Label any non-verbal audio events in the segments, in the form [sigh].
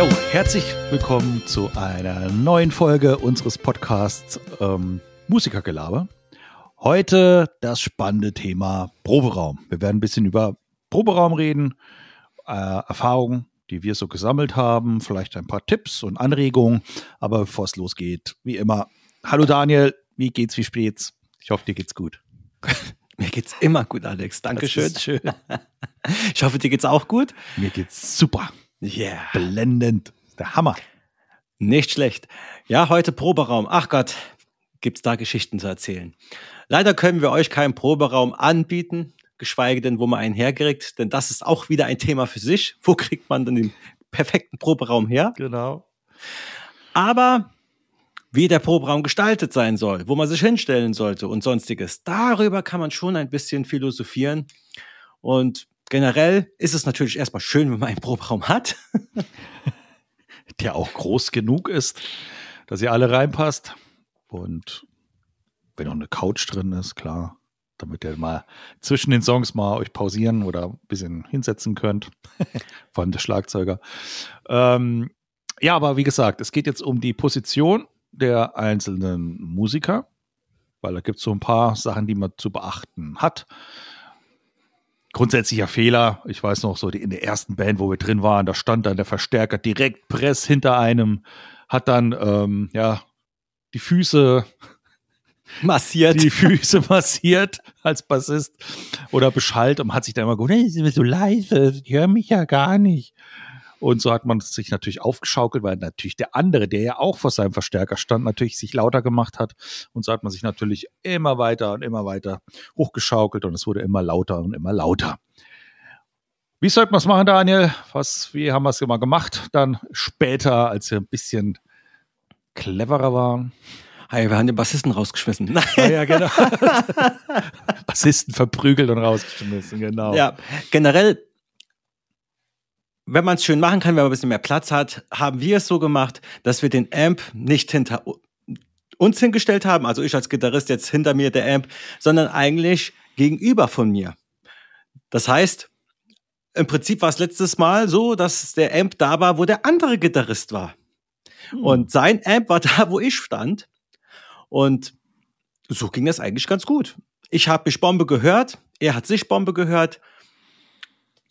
Jo, herzlich willkommen zu einer neuen Folge unseres Podcasts ähm, Musikergelaber. Heute das spannende Thema Proberaum. Wir werden ein bisschen über Proberaum reden, äh, Erfahrungen, die wir so gesammelt haben, vielleicht ein paar Tipps und Anregungen. Aber bevor es losgeht, wie immer, hallo Daniel, wie geht's, wie steht's? Ich hoffe, dir geht's gut. [laughs] Mir geht's immer gut, Alex. Dankeschön. schön. [laughs] Ich hoffe, dir geht's auch gut. Mir geht's super. Yeah. Blendend. Der Hammer. Nicht schlecht. Ja, heute Proberaum. Ach Gott, gibt's da Geschichten zu erzählen. Leider können wir euch keinen Proberaum anbieten, geschweige denn, wo man einen herkriegt, denn das ist auch wieder ein Thema für sich. Wo kriegt man denn den perfekten Proberaum her? Genau. Aber wie der Proberaum gestaltet sein soll, wo man sich hinstellen sollte und sonstiges, darüber kann man schon ein bisschen philosophieren. Und generell ist es natürlich erstmal schön, wenn man einen Proberaum hat. [laughs] Der auch groß genug ist, dass ihr alle reinpasst. Und wenn noch eine Couch drin ist, klar, damit ihr mal zwischen den Songs mal euch pausieren oder ein bisschen hinsetzen könnt. [laughs] Vor allem der Schlagzeuger. Ähm, ja, aber wie gesagt, es geht jetzt um die Position der einzelnen Musiker, weil da gibt es so ein paar Sachen, die man zu beachten hat. Grundsätzlicher Fehler, ich weiß noch so, in der ersten Band, wo wir drin waren, da stand dann der Verstärker direkt press hinter einem, hat dann ähm, ja die Füße Massiert. die Füße [laughs] massiert als Bassist oder beschallt und hat sich dann immer gesagt, hey, ist mir so leise, ich höre mich ja gar nicht. Und so hat man sich natürlich aufgeschaukelt, weil natürlich der andere, der ja auch vor seinem Verstärker stand, natürlich sich lauter gemacht hat. Und so hat man sich natürlich immer weiter und immer weiter hochgeschaukelt und es wurde immer lauter und immer lauter. Wie sollte man es machen, Daniel? Was, wie haben wir es immer gemacht? Dann später, als wir ein bisschen cleverer waren. Hey, wir haben den Bassisten rausgeschmissen. [laughs] Ah, ja, genau. [laughs] Bassisten verprügelt und rausgeschmissen, genau. Ja, generell, wenn man es schön machen kann, wenn man ein bisschen mehr Platz hat, haben wir es so gemacht, dass wir den Amp nicht hinter uns hingestellt haben, also ich als Gitarrist jetzt hinter mir der Amp, sondern eigentlich gegenüber von mir. Das heißt, im Prinzip war es letztes Mal so, dass der Amp da war, wo der andere Gitarrist war. Hm. Und sein Amp war [laughs] da, wo ich stand. Und so ging das eigentlich ganz gut. Ich habe mich Bombe gehört, er hat sich Bombe gehört.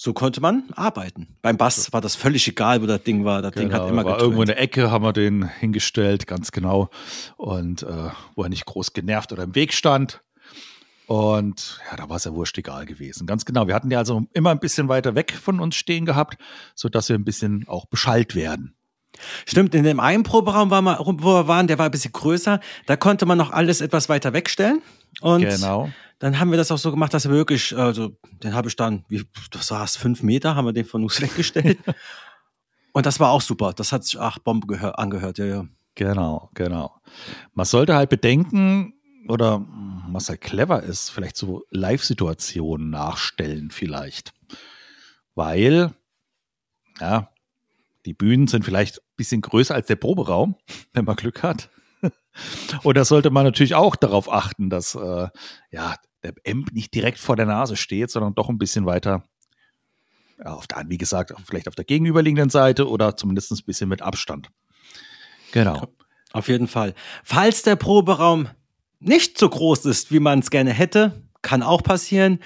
So konnte man arbeiten. Beim Bass war das völlig egal, wo das Ding war. Das Ding hat Genau, immer war irgendwo in der Ecke, haben wir den hingestellt, ganz genau. Und äh, wo er nicht groß genervt oder im Weg stand. Und ja, da war es ja wurscht egal gewesen. Ganz genau. Wir hatten ja also immer ein bisschen weiter weg von uns stehen gehabt, sodass wir ein bisschen auch beschallt werden. Stimmt, in dem einen Proberaum, war mal, wo wir waren, der war ein bisschen größer. Da konnte man noch alles etwas weiter wegstellen. Und genau. dann haben wir das auch so gemacht, dass wir wirklich, also den habe ich dann, wie, das war es, fünf Meter, haben wir den von uns [laughs] weggestellt. Und das war auch super. Das hat sich, ach, Bombe gehör, angehört, ja, ja. Genau, genau. Man sollte halt bedenken, oder was halt clever ist, vielleicht so Live-Situationen nachstellen vielleicht. Weil, ja, die Bühnen sind vielleicht ein bisschen größer als der Proberaum, [laughs] wenn man Glück hat. [laughs] Und da sollte man natürlich auch darauf achten, dass äh, ja, der Amp nicht direkt vor der Nase steht, sondern doch ein bisschen weiter, ja, auf der, wie gesagt, vielleicht auf der gegenüberliegenden Seite oder zumindest ein bisschen mit Abstand. Genau. Auf jeden Fall. Falls der Proberaum nicht so groß ist, wie man es gerne hätte, kann auch passieren,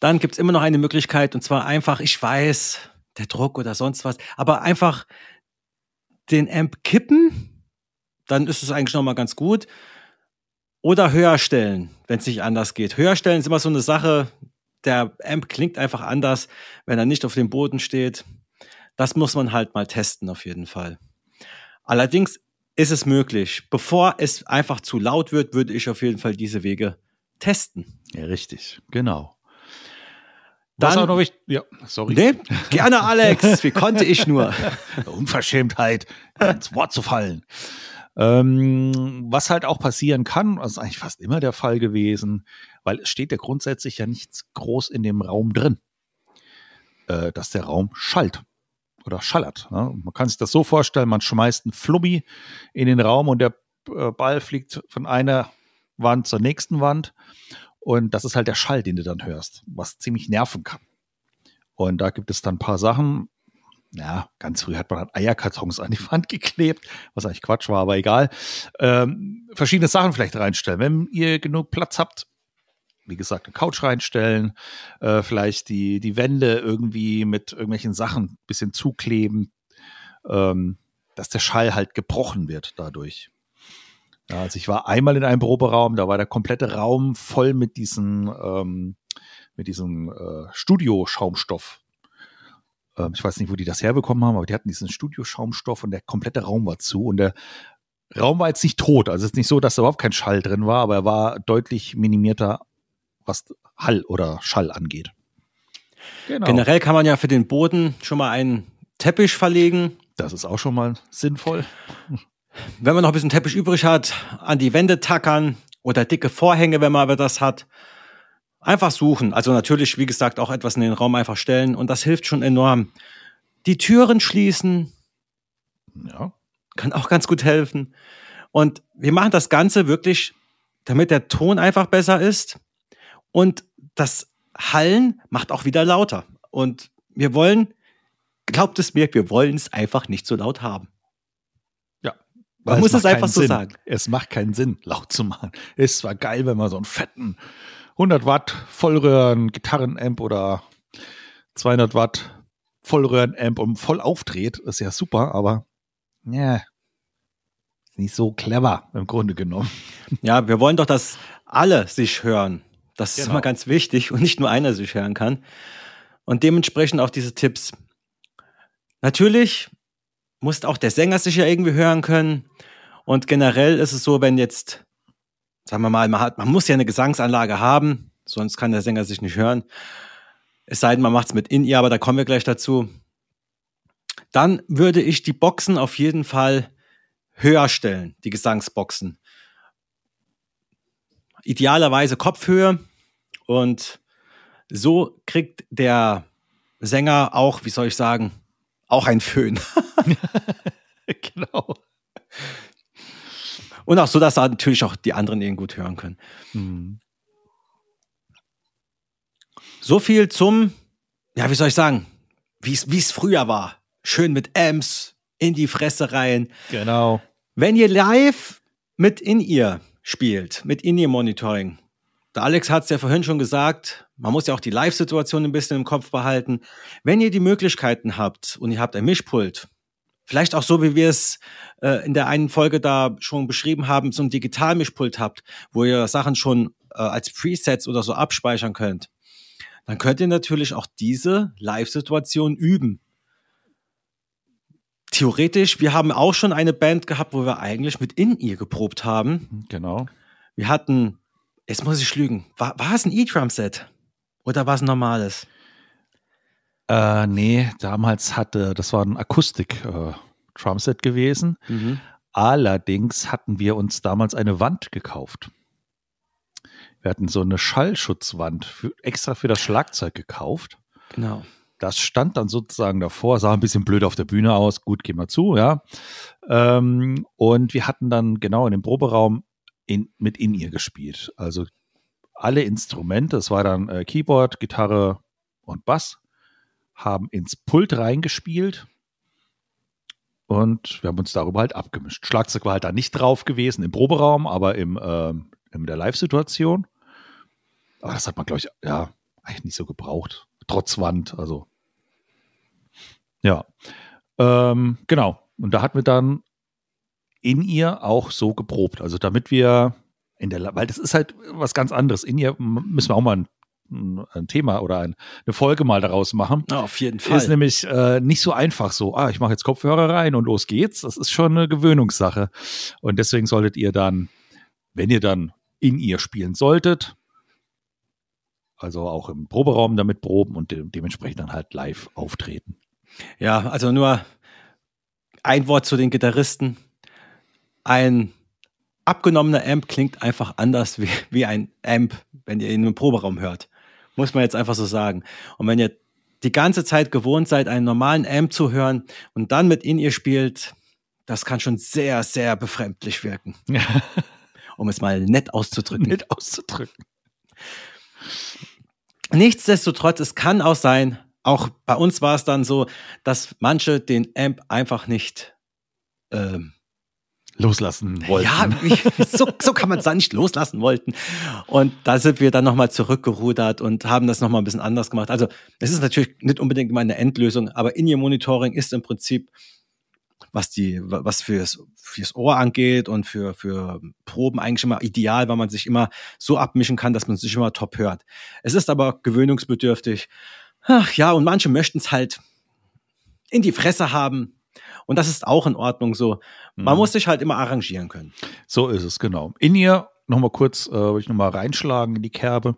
dann gibt es immer noch eine Möglichkeit und zwar einfach, ich weiß, der Druck oder sonst was, aber einfach den Amp kippen, dann ist es eigentlich nochmal ganz gut. Oder höher stellen, wenn es nicht anders geht. Höher stellen ist immer so eine Sache, der Amp klingt einfach anders, wenn er nicht auf dem Boden steht. Das muss man halt mal testen, auf jeden Fall. Allerdings ist es möglich. Bevor es einfach zu laut wird, würde ich auf jeden Fall diese Wege testen. Ja, richtig. Genau. Dann- Was auch noch wichtig, ja, sorry. Nee, gerne, Alex. [laughs] Wie konnte ich nur? Unverschämtheit, ins Wort zu fallen. Ähm, was halt auch passieren kann, das ist eigentlich fast immer der Fall gewesen, weil es steht ja grundsätzlich ja nichts groß in dem Raum drin, äh, dass der Raum schallt oder schallert. Ne? Man kann sich das so vorstellen, man schmeißt einen Flummi in den Raum und der äh, Ball fliegt von einer Wand zur nächsten Wand und das ist halt der Schall, den du dann hörst, was ziemlich nerven kann. Und da gibt es dann ein paar Sachen, ja, ganz früh hat man halt Eierkartons an die Wand geklebt, was eigentlich Quatsch war, aber egal. Ähm, verschiedene Sachen vielleicht reinstellen. Wenn ihr genug Platz habt, wie gesagt, eine Couch reinstellen, äh, vielleicht die, die Wände irgendwie mit irgendwelchen Sachen ein bisschen zukleben, ähm, dass der Schall halt gebrochen wird dadurch. Ja, also ich war einmal in einem Proberaum, da war der komplette Raum voll mit diesen, ähm, mit diesem äh, Studio-Schaumstoff. Ähm, ich weiß nicht, wo die das herbekommen haben, aber die hatten diesen Studio-Schaumstoff und der komplette Raum war zu und der Raum war jetzt nicht tot. Also es ist nicht so, dass da überhaupt kein Schall drin war, aber er war deutlich minimierter, was Hall oder Schall angeht. Genau. Generell kann man ja für den Boden schon mal einen Teppich verlegen. Das ist auch schon mal sinnvoll. Wenn man noch ein bisschen Teppich übrig hat, an die Wände tackern oder dicke Vorhänge, wenn man aber das hat. Einfach suchen. Also natürlich, wie gesagt, auch etwas in den Raum einfach stellen und das hilft schon enorm. Die Türen schließen. Ja. Kann auch ganz gut helfen. Und wir machen das Ganze wirklich, damit der Ton einfach besser ist und das Hallen macht auch wieder lauter. Und wir wollen, glaubt es mir, wir wollen es einfach nicht so laut haben. Man muss es einfach so Sinn. sagen. Es macht keinen Sinn, laut zu machen. Ist zwar geil, wenn man so einen fetten 100 Watt Vollröhren Gitarrenamp oder 200 Watt Vollröhren-Amp und voll aufdreht, ist ja super, aber ja, nicht so clever im Grunde genommen. Ja, wir wollen doch, dass alle sich hören. Das genau. ist immer ganz wichtig und nicht nur einer sich hören kann. Und dementsprechend auch diese Tipps. Natürlich muss auch der Sänger sich ja irgendwie hören können. Und generell ist es so, wenn jetzt, sagen wir mal, man, hat, man muss ja eine Gesangsanlage haben, sonst kann der Sänger sich nicht hören. Es sei denn, man macht es mit In-Ear, aber da kommen wir gleich dazu. Dann würde ich die Boxen auf jeden Fall höher stellen, die Gesangsboxen. Idealerweise Kopfhöhe und so kriegt der Sänger auch, wie soll ich sagen, auch ein Föhn. [laughs] genau. Und auch so, dass natürlich auch die anderen ihn gut hören können. Mhm. So viel zum, ja, wie soll ich sagen, wie es früher war. Schön mit Amps in die Fresse rein. Genau. Wenn ihr live mit in ihr spielt, mit in ihr Monitoring, der Alex hat es ja vorhin schon gesagt, man muss ja auch die Live-Situation ein bisschen im Kopf behalten. Wenn ihr die Möglichkeiten habt und ihr habt ein Mischpult, vielleicht auch so, wie wir es äh, in der einen Folge da schon beschrieben haben, so ein Digital-Mischpult habt, wo ihr Sachen schon äh, als Presets oder so abspeichern könnt, dann könnt ihr natürlich auch diese Live-Situation üben. Theoretisch, wir haben auch schon eine Band gehabt, wo wir eigentlich mit in ihr geprobt haben. Genau. Wir hatten Jetzt muss ich lügen. War, war es ein E-Drum-Set? Oder war es ein normales? Äh, nee, damals hatte, das war ein Akustik-Drumset äh, gewesen. Mhm. Allerdings hatten wir uns damals eine Wand gekauft. Wir hatten so eine Schallschutzwand für, extra für das Schlagzeug gekauft. Genau. Das stand dann sozusagen davor, sah ein bisschen blöd auf der Bühne aus, gut, gehen wir zu, ja. Ähm, und wir hatten dann genau in dem Proberaum in, mit in ihr gespielt. Also alle Instrumente, es war dann äh, Keyboard, Gitarre und Bass, haben ins Pult reingespielt und wir haben uns darüber halt abgemischt. Schlagzeug war halt da nicht drauf gewesen im Proberaum, aber im, äh, in der Live-Situation. Aber das hat man, glaube ich, ja, eigentlich nicht so gebraucht. Trotz Wand, also. Ja. Ähm, genau. Und da hatten wir dann in ihr auch so geprobt. Also damit wir in der, weil das ist halt was ganz anderes. In ihr müssen wir auch mal ein, ein Thema oder ein, eine Folge mal daraus machen. Ja, auf jeden Fall. Ist nämlich äh, nicht so einfach so, ah, ich mache jetzt Kopfhörer rein und los geht's. Das ist schon eine Gewöhnungssache. Und deswegen solltet ihr dann, wenn ihr dann in ihr spielen solltet, also auch im Proberaum damit proben und de dementsprechend dann halt live auftreten. Ja, also nur ein Wort zu den Gitarristen ein abgenommener Amp klingt einfach anders wie, wie ein Amp, wenn ihr ihn im Proberaum hört. Muss man jetzt einfach so sagen. Und wenn ihr die ganze Zeit gewohnt seid, einen normalen Amp zu hören und dann mit in ihr spielt, das kann schon sehr, sehr befremdlich wirken. [laughs] um es mal nett auszudrücken. Nett auszudrücken. Nichtsdestotrotz, es kann auch sein, auch bei uns war es dann so, dass manche den Amp einfach nicht ähm, loslassen wollten. [laughs] Ja, so, so kann man es dann nicht loslassen wollten. Und da sind wir dann nochmal zurückgerudert und haben das nochmal ein bisschen anders gemacht. Also es ist natürlich nicht unbedingt immer eine Endlösung, aber In-Ear-Monitoring ist im Prinzip, was die, was fürs, fürs Ohr angeht und für, für Proben eigentlich immer ideal, weil man sich immer so abmischen kann, dass man sich immer top hört. Es ist aber gewöhnungsbedürftig. Ach ja, und manche möchten es halt in die Fresse haben, und das ist auch in Ordnung so. Man mhm. muss sich halt immer arrangieren können. So ist es, genau. In ihr, nochmal kurz, äh, würde ich nochmal reinschlagen in die Kerbe.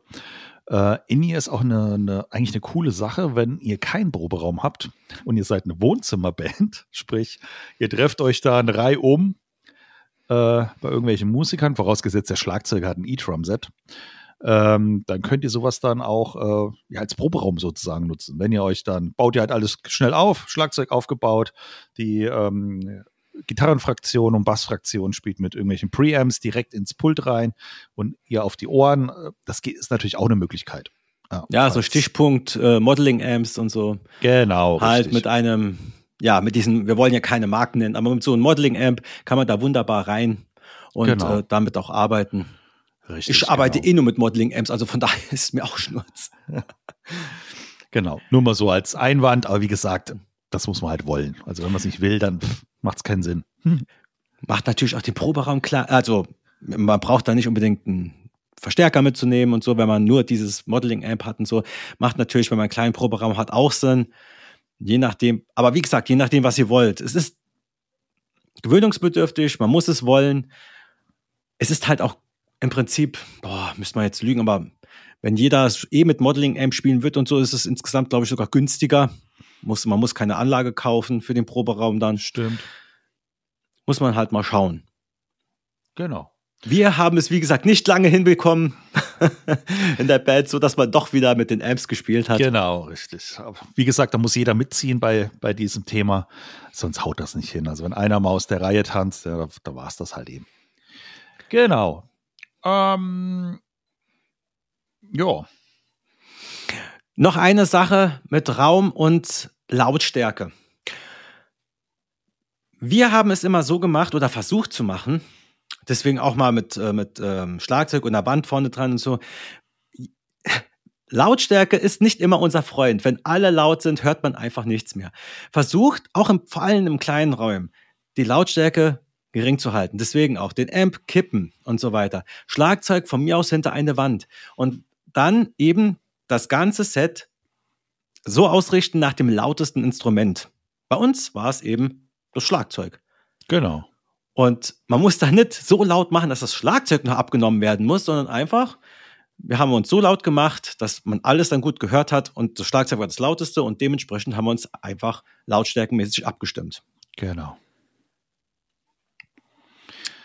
Äh, in ihr ist auch eine, eine, eigentlich eine coole Sache, wenn ihr keinen Proberaum habt und ihr seid eine Wohnzimmerband, [laughs] sprich, ihr trefft euch da eine Reihe um äh, bei irgendwelchen Musikern, vorausgesetzt der Schlagzeuger hat ein E-Drum-Set ähm, dann könnt ihr sowas dann auch äh, ja, als Proberaum sozusagen nutzen. Wenn ihr euch dann, baut ihr halt alles schnell auf, Schlagzeug aufgebaut, die ähm, Gitarrenfraktion und Bassfraktion spielt mit irgendwelchen Preamps direkt ins Pult rein und ihr auf die Ohren. Das ist natürlich auch eine Möglichkeit. Ja, ja so Stichpunkt äh, Modeling-Amps und so. Genau. Halt richtig. mit einem, ja, mit diesen, wir wollen ja keine Marken nennen, aber mit so einem Modeling-Amp kann man da wunderbar rein und genau. äh, damit auch arbeiten. Richtig, ich arbeite genau. eh nur mit Modeling-Amps, also von [laughs] daher ist es mir auch Schnurz. [laughs] genau, nur mal so als Einwand, aber wie gesagt, das muss man halt wollen. Also wenn man es nicht will, dann macht es keinen Sinn. Hm. Macht natürlich auch den Proberaum klar, also man braucht da nicht unbedingt einen Verstärker mitzunehmen und so, wenn man nur dieses Modeling-Amp hat und so. Macht natürlich, wenn man einen kleinen Proberaum hat, auch Sinn. Je nachdem, aber wie gesagt, je nachdem, was ihr wollt. Es ist gewöhnungsbedürftig, man muss es wollen. Es ist halt auch im Prinzip, boah, müsste man jetzt lügen, aber wenn jeder eh mit Modeling-Amp spielen wird und so, ist es insgesamt, glaube ich, sogar günstiger. Muss, man muss keine Anlage kaufen für den Proberaum dann. Stimmt. Muss man halt mal schauen. Genau. Wir haben es, wie gesagt, nicht lange hinbekommen [laughs] in der Band, so dass man doch wieder mit den Amps gespielt hat. Genau, richtig. Wie gesagt, da muss jeder mitziehen bei, bei diesem Thema, sonst haut das nicht hin. Also wenn einer mal aus der Reihe tanzt, ja, da, da war es das halt eben. Genau. Ähm, ja. Noch eine Sache mit Raum und Lautstärke. Wir haben es immer so gemacht oder versucht zu machen, deswegen auch mal mit, äh, mit ähm, Schlagzeug und einer Band vorne dran und so. Lautstärke ist nicht immer unser Freund. Wenn alle laut sind, hört man einfach nichts mehr. Versucht, auch im, vor allem im kleinen Räumen, die Lautstärke gering zu halten. Deswegen auch den Amp kippen und so weiter. Schlagzeug von mir aus hinter eine Wand. Und dann eben das ganze Set so ausrichten nach dem lautesten Instrument. Bei uns war es eben das Schlagzeug. Genau. Und man muss da nicht so laut machen, dass das Schlagzeug noch abgenommen werden muss, sondern einfach, wir haben uns so laut gemacht, dass man alles dann gut gehört hat und das Schlagzeug war das lauteste und dementsprechend haben wir uns einfach lautstärkenmäßig abgestimmt. Genau.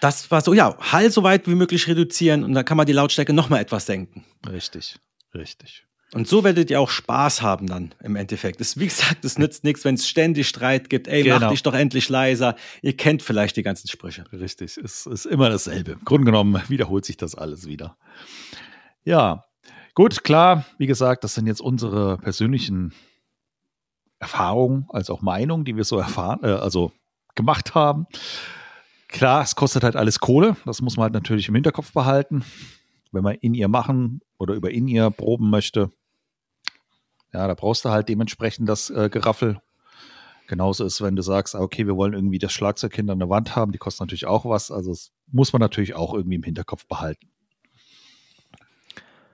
Das war so, ja, Hall so weit wie möglich reduzieren und dann kann man die Lautstärke nochmal etwas senken. Richtig, richtig. Und so werdet ihr auch Spaß haben dann im Endeffekt. Das, wie gesagt, es nützt nichts, wenn es ständig Streit gibt. Ey, genau. mach dich doch endlich leiser. Ihr kennt vielleicht die ganzen Sprüche. Richtig, es ist immer dasselbe. Im Grunde genommen wiederholt sich das alles wieder. Ja, gut, klar, wie gesagt, das sind jetzt unsere persönlichen Erfahrungen, als auch Meinungen, die wir so erfahren, äh, also gemacht haben. Klar, es kostet halt alles Kohle. Das muss man halt natürlich im Hinterkopf behalten. Wenn man in ihr machen oder über in ihr proben möchte, ja, da brauchst du halt dementsprechend das äh, Geraffel. Genauso ist, wenn du sagst, ah, okay, wir wollen irgendwie das Schlagzeug hinter einer Wand haben, die kostet natürlich auch was. Also das muss man natürlich auch irgendwie im Hinterkopf behalten.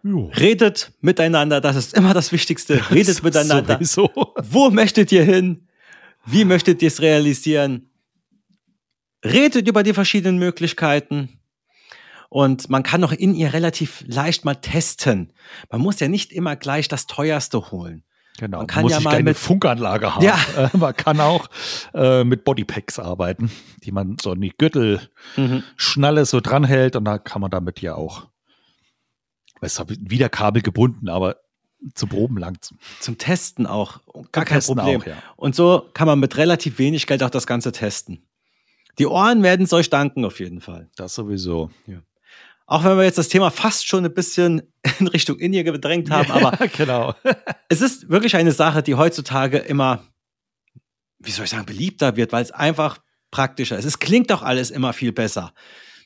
Jo. Redet miteinander, das ist immer das Wichtigste. [laughs] Redet miteinander. Sowieso. Wo möchtet ihr hin? Wie möchtet ihr es realisieren? Redet über die verschiedenen Möglichkeiten. Und man kann auch in ihr relativ leicht mal testen. Man muss ja nicht immer gleich das teuerste holen. Genau, man kann muss ja mal mit Funkanlage haben. Ja. [laughs] Äh, man kann auch äh, mit Bodypacks arbeiten, die man so in die Gürtelschnalle mhm. so dranhält und da kann man damit ja auch, es ist wieder Kabel gebunden, aber zu Proben lang. Zum Testen auch, gar kein Problem. Auch, ja. Und so kann man mit relativ wenig Geld auch das Ganze testen. Die Ohren werden es euch danken, auf jeden Fall. Das sowieso. Ja. Auch wenn wir jetzt das Thema fast schon ein bisschen [laughs] in Richtung Indien gedrängt haben, aber Ja, [laughs] genau. [laughs] es ist wirklich eine Sache, die heutzutage immer, wie soll ich sagen, beliebter wird, weil es einfach praktischer ist. Es klingt doch alles immer viel besser,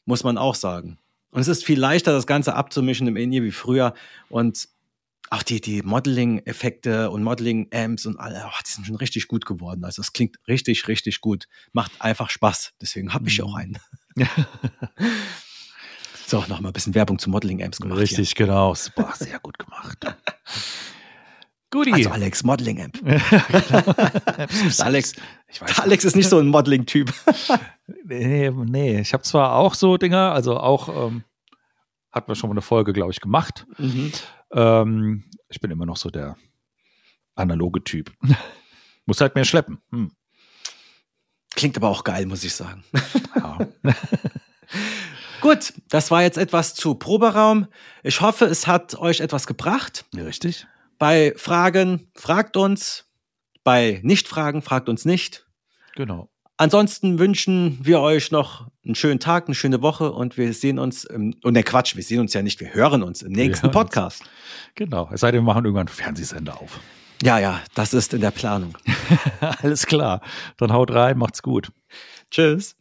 muss man auch sagen. Und es ist viel leichter, das Ganze abzumischen im Indie wie früher. Und auch die, die Modeling-Effekte und Modeling-Amps und alle, oh, die sind schon richtig gut geworden. Also es klingt richtig, richtig gut. Macht einfach Spaß. Deswegen habe ich auch einen. [laughs] so, nochmal ein bisschen Werbung zu Modeling-Amps gemacht. Richtig, genau. Super, sehr gut gemacht. [laughs] Guti. Hier. Also Alex, Modeling-Amp. [laughs] Alex, Alex, Alex ist nicht so ein Modeling-Typ. Nee, nee. ich habe zwar auch so Dinger, also auch ähm, hatten wir schon mal eine Folge, glaube ich, gemacht. Mhm. Ähm, ich bin immer noch so der analoge Typ. [laughs] Muss halt mehr schleppen. Hm. Klingt aber auch geil, muss ich sagen. Ja. [laughs] Gut, das war jetzt etwas zu Proberaum. Ich hoffe, es hat euch etwas gebracht. Richtig. Bei Fragen fragt uns, bei Nichtfragen fragt uns nicht. Genau. Ansonsten wünschen wir euch noch einen schönen Tag, eine schöne Woche und wir sehen uns, im, und der Quatsch, wir sehen uns ja nicht, wir hören uns im nächsten uns. Podcast. Genau. Es sei denn, wir machen irgendwann einen Fernsehsender auf. Ja, ja, das ist in der Planung. [laughs] Alles klar. Dann haut rein, macht's gut. Tschüss.